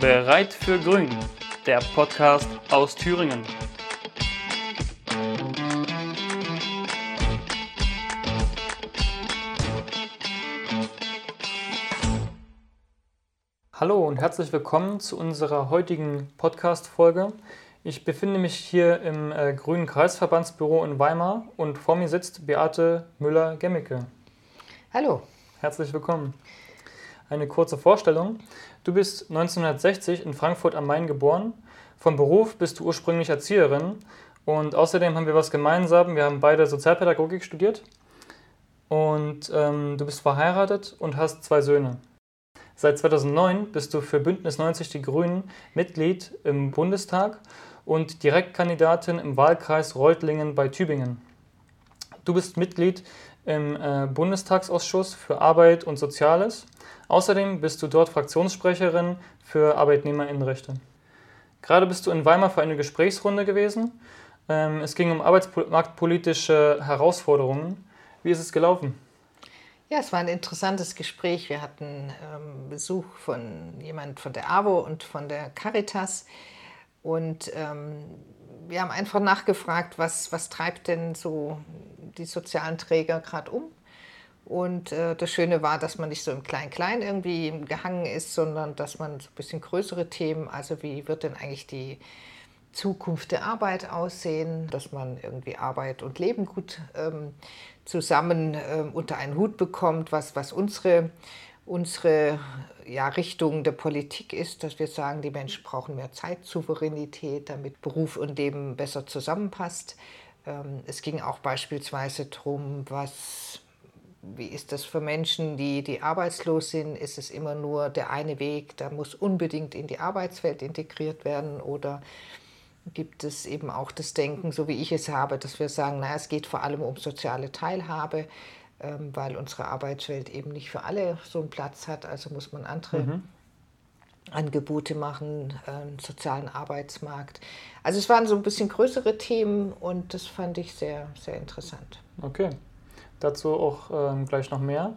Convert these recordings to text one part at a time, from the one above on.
Bereit für Grün, der Podcast aus Thüringen. Hallo und herzlich willkommen zu unserer heutigen Podcast-Folge. Ich befinde mich hier im äh, Grünen Kreisverbandsbüro in Weimar und vor mir sitzt Beate Müller-Gemmicke. Hallo. Herzlich willkommen. Eine kurze Vorstellung. Du bist 1960 in Frankfurt am Main geboren. Vom Beruf bist du ursprünglich Erzieherin und außerdem haben wir was gemeinsam. Wir haben beide Sozialpädagogik studiert und ähm, du bist verheiratet und hast zwei Söhne. Seit 2009 bist du für Bündnis 90 Die Grünen Mitglied im Bundestag und Direktkandidatin im Wahlkreis Reutlingen bei Tübingen. Du bist Mitglied im äh, Bundestagsausschuss für Arbeit und Soziales. Außerdem bist du dort Fraktionssprecherin für Arbeitnehmerinnenrechte. Gerade bist du in Weimar für eine Gesprächsrunde gewesen. Ähm, es ging um arbeitsmarktpolitische Herausforderungen. Wie ist es gelaufen? Ja, es war ein interessantes Gespräch. Wir hatten ähm, Besuch von jemand von der AWO und von der Caritas. Und ähm, wir haben einfach nachgefragt, was, was treibt denn so die sozialen Träger gerade um. Und äh, das Schöne war, dass man nicht so im Klein-Klein irgendwie gehangen ist, sondern dass man so ein bisschen größere Themen, also wie wird denn eigentlich die Zukunft der Arbeit aussehen, dass man irgendwie Arbeit und Leben gut ähm, zusammen ähm, unter einen Hut bekommt, was, was unsere unsere ja, Richtung der Politik ist, dass wir sagen, die Menschen brauchen mehr Zeitsouveränität, damit Beruf und Leben besser zusammenpasst. Ähm, es ging auch beispielsweise darum, was, wie ist das für Menschen, die, die arbeitslos sind? Ist es immer nur der eine Weg, da muss unbedingt in die Arbeitswelt integriert werden oder gibt es eben auch das Denken, so wie ich es habe, dass wir sagen, naja, es geht vor allem um soziale Teilhabe. Ähm, weil unsere Arbeitswelt eben nicht für alle so einen Platz hat. Also muss man andere mhm. Angebote machen, einen sozialen Arbeitsmarkt. Also es waren so ein bisschen größere Themen und das fand ich sehr, sehr interessant. Okay, dazu auch ähm, gleich noch mehr.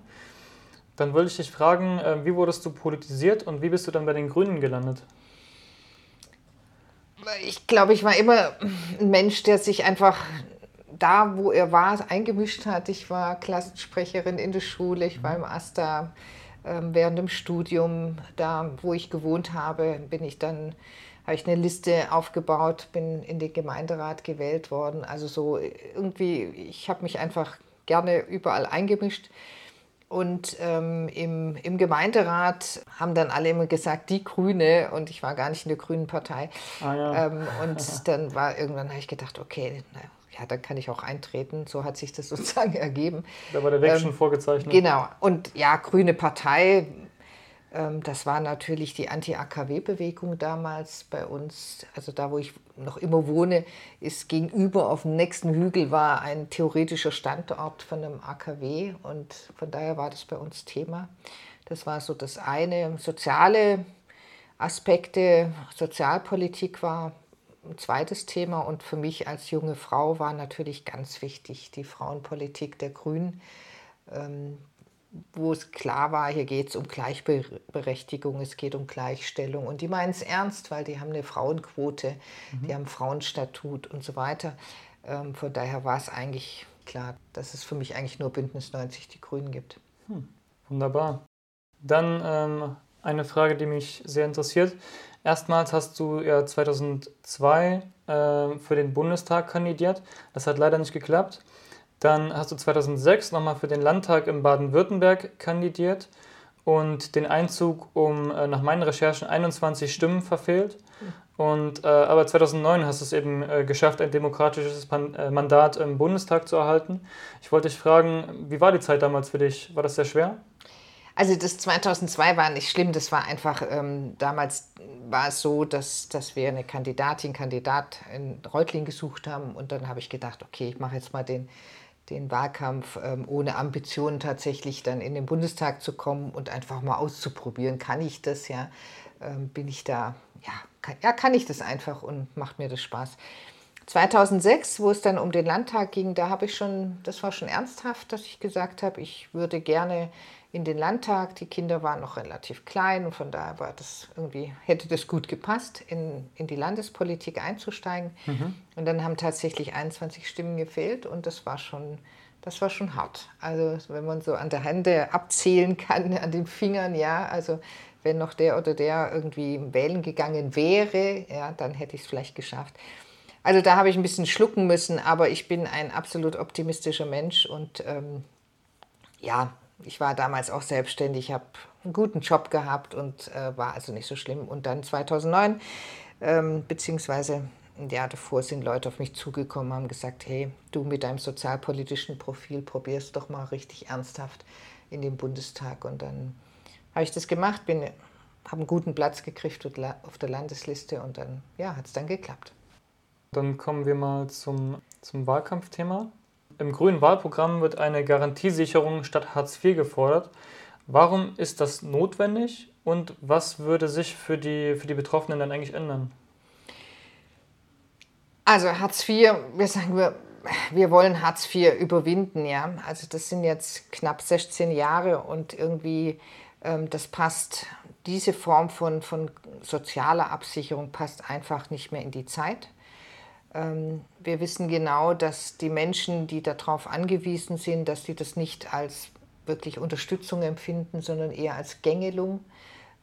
Dann wollte ich dich fragen, äh, wie wurdest du politisiert und wie bist du dann bei den Grünen gelandet? Ich glaube, ich war immer ein Mensch, der sich einfach da, wo er war, eingemischt hat. Ich war Klassensprecherin in der Schule, ich war im AStA ähm, während dem Studium. Da, wo ich gewohnt habe, bin ich dann habe ich eine Liste aufgebaut, bin in den Gemeinderat gewählt worden. Also so irgendwie, ich habe mich einfach gerne überall eingemischt. Und ähm, im, im Gemeinderat haben dann alle immer gesagt, die Grüne, und ich war gar nicht in der Grünen Partei. Ah, ja. ähm, und dann war irgendwann, habe ich gedacht, okay, na, ja, dann kann ich auch eintreten. So hat sich das sozusagen ergeben. Da war der Weg ähm, schon vorgezeichnet. Genau. Und ja, Grüne Partei, das war natürlich die Anti-AKW-Bewegung damals bei uns. Also da, wo ich noch immer wohne, ist gegenüber auf dem nächsten Hügel war ein theoretischer Standort von einem AKW. Und von daher war das bei uns Thema. Das war so das eine. Soziale Aspekte, Sozialpolitik war ein zweites Thema und für mich als junge Frau war natürlich ganz wichtig die Frauenpolitik der Grünen, ähm, wo es klar war, hier geht es um Gleichberechtigung, es geht um Gleichstellung und die meinen es ernst, weil die haben eine Frauenquote, mhm. die haben Frauenstatut und so weiter. Ähm, von daher war es eigentlich klar, dass es für mich eigentlich nur Bündnis 90 die Grünen gibt. Hm, wunderbar. Dann ähm, eine Frage, die mich sehr interessiert. Erstmals hast du ja 2002 äh, für den Bundestag kandidiert. Das hat leider nicht geklappt. Dann hast du 2006 nochmal für den Landtag in Baden-Württemberg kandidiert und den Einzug um äh, nach meinen Recherchen 21 Stimmen verfehlt. Und, äh, aber 2009 hast du es eben äh, geschafft, ein demokratisches Pan äh, Mandat im Bundestag zu erhalten. Ich wollte dich fragen, wie war die Zeit damals für dich? War das sehr schwer? Also das 2002 war nicht schlimm, das war einfach, ähm, damals war es so, dass, dass wir eine Kandidatin, Kandidat in Reutling gesucht haben und dann habe ich gedacht, okay, ich mache jetzt mal den, den Wahlkampf ähm, ohne Ambitionen tatsächlich dann in den Bundestag zu kommen und einfach mal auszuprobieren, kann ich das ja, ähm, bin ich da, ja kann, ja, kann ich das einfach und macht mir das Spaß. 2006, wo es dann um den Landtag ging, da habe ich schon, das war schon ernsthaft, dass ich gesagt habe, ich würde gerne in den Landtag. Die Kinder waren noch relativ klein und von daher war das irgendwie, hätte das gut gepasst, in, in die Landespolitik einzusteigen. Mhm. Und dann haben tatsächlich 21 Stimmen gefehlt und das war schon, das war schon hart. Also wenn man so an der Hände abzählen kann, an den Fingern, ja, also wenn noch der oder der irgendwie wählen gegangen wäre, ja, dann hätte ich es vielleicht geschafft. Also da habe ich ein bisschen schlucken müssen, aber ich bin ein absolut optimistischer Mensch und ähm, ja, ich war damals auch selbstständig, habe einen guten Job gehabt und äh, war also nicht so schlimm. Und dann 2009, ähm, beziehungsweise ein Jahr davor, sind Leute auf mich zugekommen, haben gesagt, hey, du mit deinem sozialpolitischen Profil probierst doch mal richtig ernsthaft in den Bundestag. Und dann habe ich das gemacht, habe einen guten Platz gekriegt auf der Landesliste und dann ja, hat es dann geklappt. Dann kommen wir mal zum, zum Wahlkampfthema. Im grünen Wahlprogramm wird eine Garantiesicherung statt Hartz IV gefordert. Warum ist das notwendig und was würde sich für die, für die Betroffenen dann eigentlich ändern? Also Hartz IV, wir sagen wir, wir wollen Hartz IV überwinden, ja. Also das sind jetzt knapp 16 Jahre und irgendwie ähm, das passt, diese Form von, von sozialer Absicherung passt einfach nicht mehr in die Zeit. Ähm, wir wissen genau, dass die Menschen, die darauf angewiesen sind, dass sie das nicht als wirklich Unterstützung empfinden, sondern eher als Gängelung.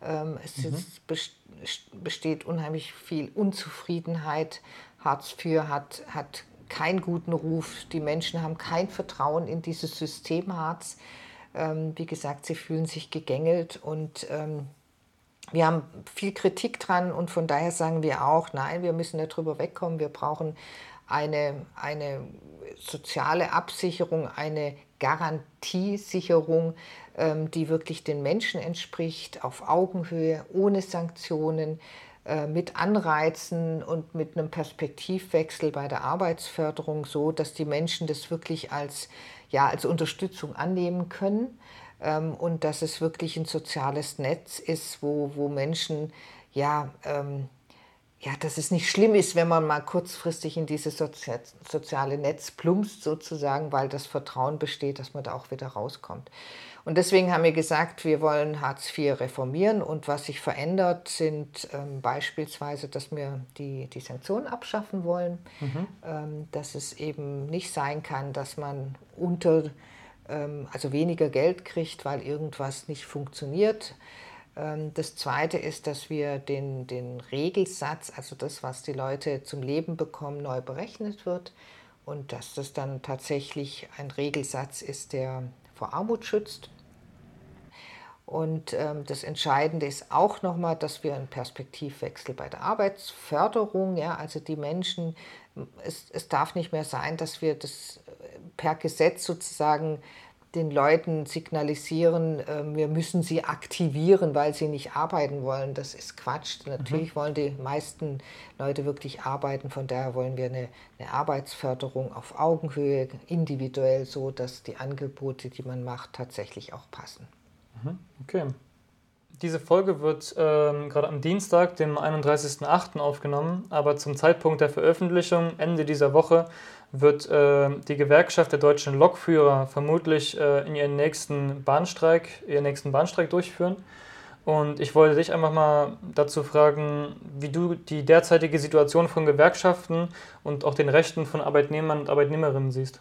Ähm, es mhm. besteht unheimlich viel Unzufriedenheit. Hartz IV hat, hat keinen guten Ruf. Die Menschen haben kein Vertrauen in dieses System Hartz. Ähm, wie gesagt, sie fühlen sich gegängelt und wir haben viel Kritik dran und von daher sagen wir auch, nein, wir müssen darüber wegkommen. Wir brauchen eine, eine soziale Absicherung, eine Garantiesicherung, ähm, die wirklich den Menschen entspricht, auf Augenhöhe, ohne Sanktionen, äh, mit Anreizen und mit einem Perspektivwechsel bei der Arbeitsförderung, so dass die Menschen das wirklich als, ja, als Unterstützung annehmen können ähm, und dass es wirklich ein soziales Netz ist, wo, wo Menschen, ja, ähm, ja, dass es nicht schlimm ist, wenn man mal kurzfristig in dieses Sozi soziale Netz plumpst sozusagen, weil das Vertrauen besteht, dass man da auch wieder rauskommt. Und deswegen haben wir gesagt, wir wollen Hartz IV reformieren und was sich verändert, sind ähm, beispielsweise, dass wir die, die Sanktionen abschaffen wollen, mhm. ähm, dass es eben nicht sein kann, dass man unter also weniger Geld kriegt, weil irgendwas nicht funktioniert. Ähm, das Zweite ist, dass wir den, den Regelsatz, also das, was die Leute zum Leben bekommen, neu berechnet wird und dass das dann tatsächlich ein Regelsatz ist, der vor Armut schützt. Und ähm, das Entscheidende ist auch nochmal, dass wir einen Perspektivwechsel bei der Arbeitsförderung, ja, also die Menschen, es, es darf nicht mehr sein, dass wir das per Gesetz sozusagen den Leuten signalisieren, äh, wir müssen sie aktivieren, weil sie nicht arbeiten wollen. Das ist Quatsch. Natürlich mhm. wollen die meisten Leute wirklich arbeiten. Von daher wollen wir eine, eine, Arbeitsförderung auf Augenhöhe, individuell, so dass die Angebote, die man macht, tatsächlich auch passen. Mhm. Okay. Diese Folge wird ähm, gerade am Dienstag, dem 31.08. aufgenommen, aber zum Zeitpunkt der Veröffentlichung, Ende dieser Woche, wird äh, die Gewerkschaft der deutschen Lokführer vermutlich äh, in ihren nächsten Bahnstreik, ihren nächsten Bahnstreik durchführen. Und ich wollte dich einfach mal dazu fragen, wie du die derzeitige Situation von Gewerkschaften und auch den Rechten von Arbeitnehmern und Arbeitnehmerinnen siehst.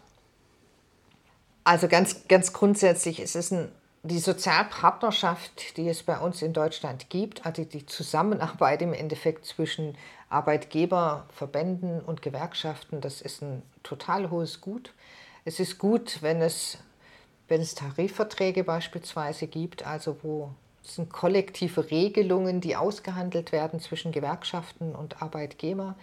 Also ganz, ganz grundsätzlich ist es ein die Sozialpartnerschaft, die es bei uns in Deutschland gibt, also die Zusammenarbeit im Endeffekt zwischen Arbeitgeberverbänden und Gewerkschaften, das ist ein total hohes Gut. Es ist gut, wenn es, wenn es Tarifverträge beispielsweise gibt, also wo es sind kollektive Regelungen, die ausgehandelt werden zwischen Gewerkschaften und Arbeitgeber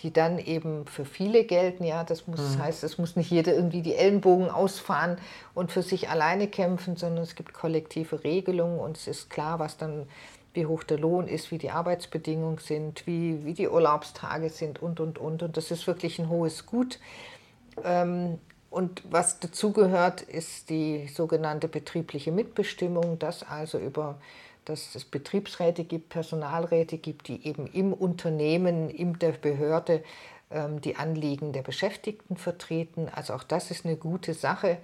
die dann eben für viele gelten. Ja, das muss, mhm. heißt, es muss nicht jeder irgendwie die Ellenbogen ausfahren und für sich alleine kämpfen, sondern es gibt kollektive Regelungen und es ist klar, was dann, wie hoch der Lohn ist, wie die Arbeitsbedingungen sind, wie, wie die Urlaubstage sind und, und, und. Und das ist wirklich ein hohes Gut. Ähm, und was dazugehört, ist die sogenannte betriebliche Mitbestimmung, dass also über dass es Betriebsräte gibt, Personalräte gibt, die eben im Unternehmen, in der Behörde ähm, die Anliegen der Beschäftigten vertreten. Also auch das ist eine gute Sache.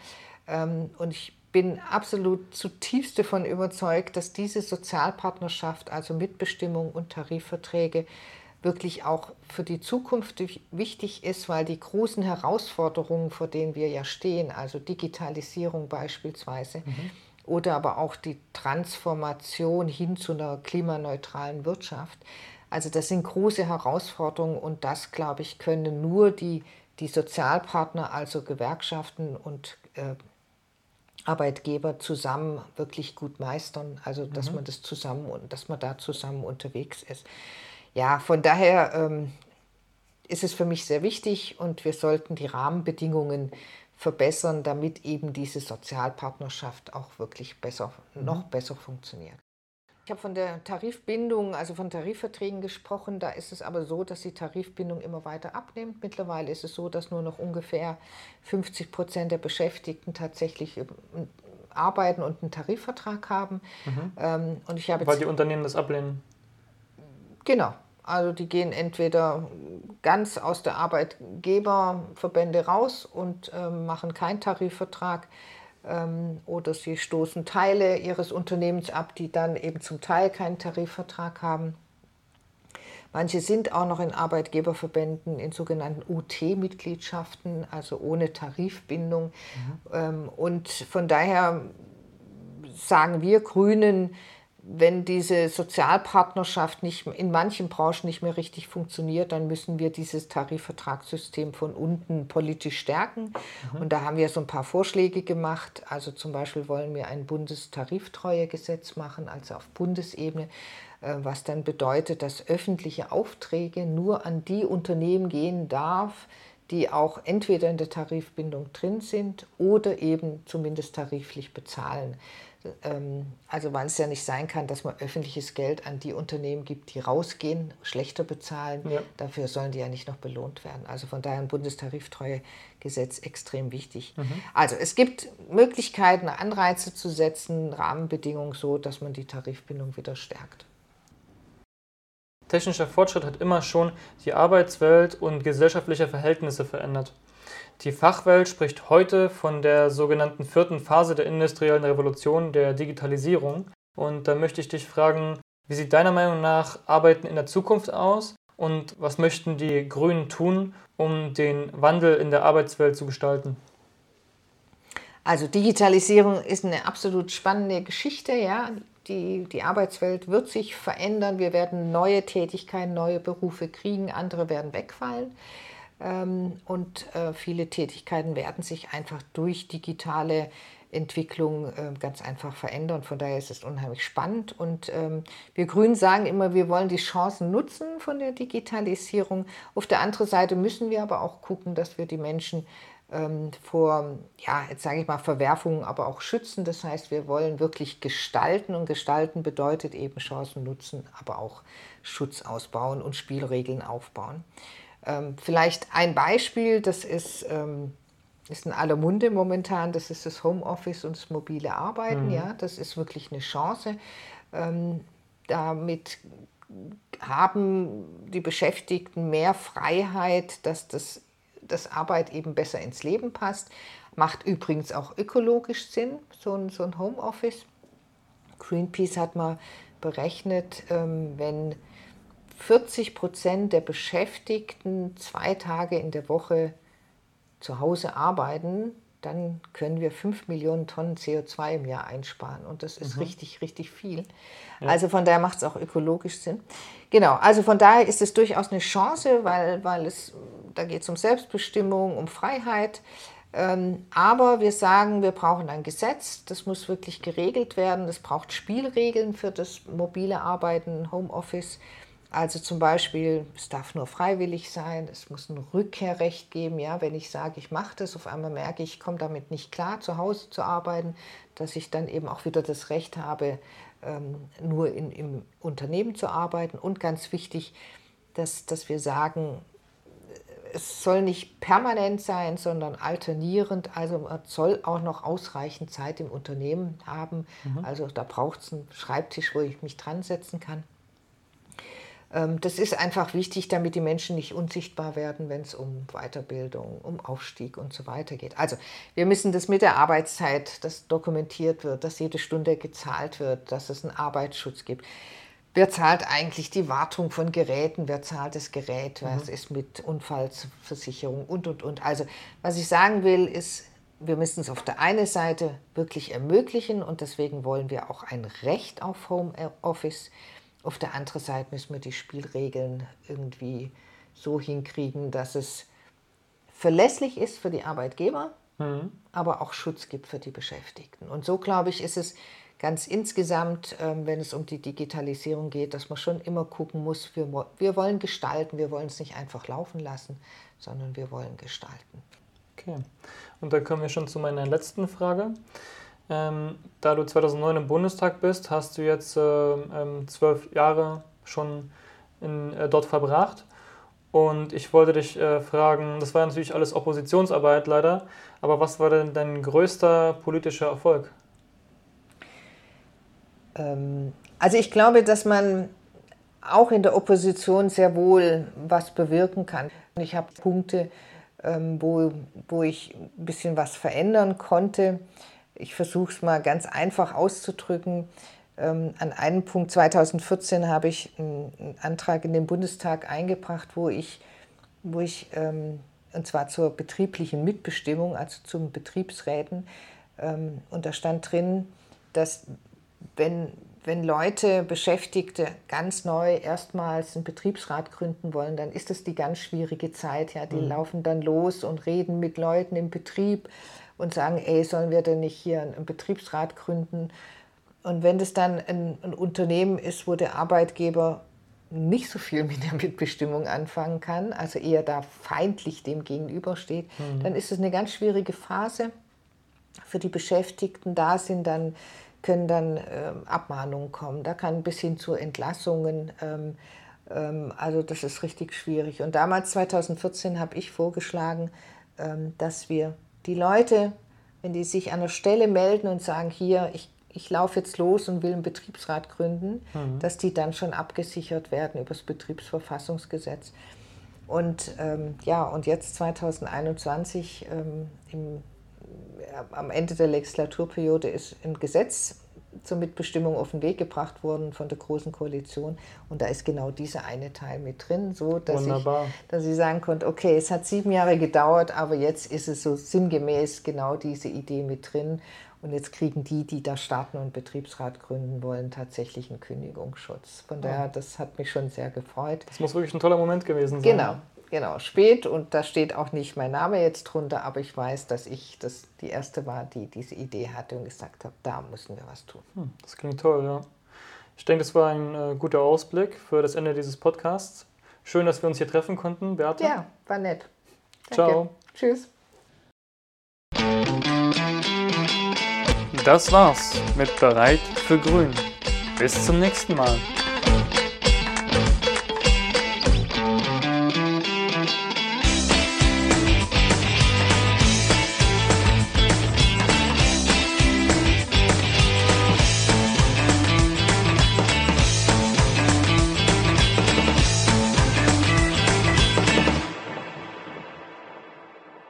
Ähm, und ich bin absolut zutiefst davon überzeugt, dass diese Sozialpartnerschaft, also Mitbestimmung und Tarifverträge, wirklich auch für die Zukunft wichtig ist, weil die großen Herausforderungen, vor denen wir ja stehen, also Digitalisierung beispielsweise, mhm. Oder aber auch die Transformation hin zu einer klimaneutralen Wirtschaft, also das sind große Herausforderungen und das, glaube ich, können nur die, die Sozialpartner, also Gewerkschaften und äh, Arbeitgeber zusammen wirklich gut meistern, also dass mhm. man das zusammen und dass man da zusammen unterwegs ist. Ja, von daher ähm, ist es für mich sehr wichtig und wir sollten die Rahmenbedingungen verbessern, damit eben diese Sozialpartnerschaft auch wirklich besser, mhm. noch besser funktioniert. Ich habe von der Tarifbindung, also von Tarifverträgen gesprochen. Da ist es aber so, dass die Tarifbindung immer weiter abnimmt. Mittlerweile ist es so, dass nur noch ungefähr 50 Prozent der Beschäftigten tatsächlich arbeiten und einen Tarifvertrag haben. Mhm. Ähm, und ich habe Weil die Unternehmen das ablehnen. Genau. Also die gehen entweder ganz aus der Arbeitgeberverbände raus und äh, machen keinen Tarifvertrag ähm, oder sie stoßen Teile ihres Unternehmens ab, die dann eben zum Teil keinen Tarifvertrag haben. Manche sind auch noch in Arbeitgeberverbänden, in sogenannten UT-Mitgliedschaften, also ohne Tarifbindung. Mhm. und von daher sagen wir Grünen, wenn diese Sozialpartnerschaft nicht, in manchen Branchen nicht mehr richtig funktioniert, dann müssen wir dieses Tarifvertragssystem von unten politisch stärken. Mhm. Und da haben wir so ein paar Vorschläge gemacht. Also zum Beispiel wollen wir ein Bundestariftreuegesetz machen, also auf Bundesebene, äh, was dann bedeutet, dass öffentliche Aufträge nur an die Unternehmen gehen darf, die auch entweder in der Tarifbindung drin sind oder eben zumindest tariflich bezahlen. Ähm, also weil es ja nicht sein kann, dass man öffentliches Geld an die Unternehmen gibt, die rausgehen, schlechter bezahlen. Ja. Dafür sollen die ja nicht noch belohnt werden. Also von daher ein Bundestariftreuegesetz extrem wichtig. Mhm. Also es gibt Möglichkeiten, Anreize zu setzen, Rahmenbedingungen so, dass man die Tarifbindung wieder stärkt. Technischer Fortschritt hat immer schon die Arbeitswelt und gesellschaftliche Verhältnisse verändert. Die Fachwelt spricht heute von der sogenannten vierten Phase der industriellen Revolution, der Digitalisierung. Und da möchte ich dich fragen, wie sieht deiner Meinung nach Arbeiten in der Zukunft aus und was möchten die Grünen tun, um den Wandel in der Arbeitswelt zu gestalten? Also Digitalisierung ist eine absolut spannende Geschichte, ja. Die, die Arbeitswelt wird sich verändern. Wir werden neue Tätigkeiten, neue Berufe kriegen, andere werden wegfallen. Ähm, und äh, viele Tätigkeiten werden sich einfach durch digitale Entwicklung äh, ganz einfach verändern. Von daher ist es unheimlich spannend. Und ähm, wir Grünen sagen immer, wir wollen die Chancen nutzen von der Digitalisierung. Auf der anderen Seite müssen wir aber auch gucken, dass wir die Menschen ähm, vor, ja, jetzt sage ich mal, Verwerfungen aber auch schützen. Das heißt, wir wollen wirklich gestalten und gestalten bedeutet eben Chancen nutzen, aber auch Schutz ausbauen und Spielregeln aufbauen. Ähm, vielleicht ein Beispiel, das ist, ähm, ist in aller Munde momentan, das ist das Homeoffice und das mobile Arbeiten. Mhm. Ja, das ist wirklich eine Chance. Ähm, damit haben die Beschäftigten mehr Freiheit, dass das, das Arbeit eben besser ins Leben passt. Macht übrigens auch ökologisch Sinn, so ein, so ein Homeoffice. Greenpeace hat mal berechnet, ähm, wenn 40 Prozent der Beschäftigten zwei Tage in der Woche zu Hause arbeiten, dann können wir 5 Millionen Tonnen CO2 im Jahr einsparen. Und das ist mhm. richtig, richtig viel. Ja. Also von daher macht es auch ökologisch Sinn. Genau, also von daher ist es durchaus eine Chance, weil, weil es, da geht es um Selbstbestimmung, um Freiheit. Ähm, aber wir sagen, wir brauchen ein Gesetz, das muss wirklich geregelt werden. Es braucht Spielregeln für das mobile Arbeiten, Homeoffice. Also zum Beispiel, es darf nur freiwillig sein, es muss ein Rückkehrrecht geben. Ja, wenn ich sage, ich mache das, auf einmal merke ich, ich komme damit nicht klar, zu Hause zu arbeiten, dass ich dann eben auch wieder das Recht habe, ähm, nur in, im Unternehmen zu arbeiten. Und ganz wichtig, dass, dass wir sagen, es soll nicht permanent sein, sondern alternierend. Also man soll auch noch ausreichend Zeit im Unternehmen haben. Mhm. Also da braucht es einen Schreibtisch, wo ich mich dran setzen kann. Ähm, das ist einfach wichtig, damit die Menschen nicht unsichtbar werden, wenn es um Weiterbildung, um Aufstieg und so weiter geht. Also wir müssen das mit der Arbeitszeit, dass dokumentiert wird, dass jede Stunde gezahlt wird, dass es einen Arbeitsschutz gibt. Wer zahlt eigentlich die Wartung von Geräten? Wer zahlt das Gerät? Was mhm. ist mit Unfallversicherung und, und, und? Also was ich sagen will, ist, wir müssen es auf der einen Seite wirklich ermöglichen und deswegen wollen wir auch ein Recht auf Homeoffice. Auf der anderen Seite müssen wir die Spielregeln irgendwie so hinkriegen, dass es verlässlich ist für die Arbeitgeber, mhm. aber auch Schutz gibt für die Beschäftigten. Und so, glaube ich, ist es ganz insgesamt, ähm, wenn es um die Digitalisierung geht, dass man schon immer gucken muss, wir, wir wollen gestalten, wir wollen es nicht einfach laufen lassen, sondern wir wollen gestalten. Okay, und da kommen wir schon zu meiner letzten Frage. Ähm, da du 2009 im Bundestag bist, hast du jetzt äh, ähm, zwölf Jahre schon in, äh, dort verbracht. Und ich wollte dich äh, fragen, das war natürlich alles Oppositionsarbeit leider, aber was war denn dein größter politischer Erfolg? Ähm, also ich glaube, dass man auch in der Opposition sehr wohl was bewirken kann. Ich habe Punkte, ähm, wo, wo ich ein bisschen was verändern konnte. Ich versuche es mal ganz einfach auszudrücken. Ähm, an einem Punkt 2014 habe ich einen Antrag in den Bundestag eingebracht, wo ich, wo ich und zwar zur betrieblichen Mitbestimmung, also zum Betriebsräten, und da stand drin, dass wenn, wenn Leute, Beschäftigte ganz neu erstmals einen Betriebsrat gründen wollen, dann ist das die ganz schwierige Zeit. Ja? Die mhm. laufen dann los und reden mit Leuten im Betrieb und sagen, ey, sollen wir denn nicht hier einen Betriebsrat gründen? Und wenn das dann ein, ein Unternehmen ist, wo der Arbeitgeber nicht so viel mit der Mitbestimmung anfangen kann, also eher da feindlich dem gegenübersteht, mhm. dann ist es eine ganz schwierige Phase für die Beschäftigten. Da sind dann können dann ähm, Abmahnungen kommen, da kann bis hin zu Entlassungen. Ähm, ähm, also das ist richtig schwierig. Und damals, 2014, habe ich vorgeschlagen, ähm, dass wir die Leute, wenn die sich an der Stelle melden und sagen, hier, ich, ich laufe jetzt los und will einen Betriebsrat gründen, mhm. dass die dann schon abgesichert werden über das Betriebsverfassungsgesetz. Und ähm, ja, und jetzt 2021 ähm, im am Ende der Legislaturperiode ist ein Gesetz zur Mitbestimmung auf den Weg gebracht worden von der Großen Koalition. Und da ist genau dieser eine Teil mit drin, so dass Wunderbar. ich, dass ich sagen konnte, okay, es hat sieben Jahre gedauert, aber jetzt ist es so sinngemäß genau diese Idee mit drin. Und jetzt kriegen die, die da starten und Betriebsrat gründen wollen, tatsächlich einen Kündigungsschutz. Von daher, das hat mich schon sehr gefreut. Das muss wirklich ein toller Moment gewesen sein. Genau, genau, spät und da steht auch nicht mein Name jetzt drunter, aber ich weiß, dass ich das die erste war, die diese Idee hatte und gesagt habe, da müssen wir was tun. Hm, das klingt toll, ja. Ich denke, das war ein äh, guter Ausblick für das Ende dieses Podcasts. Schön, dass wir uns hier treffen konnten, Beate. Ja, war nett. Danke. Ciao. Tschüss. Das war's mit Bereit für Grün. Bis zum nächsten Mal.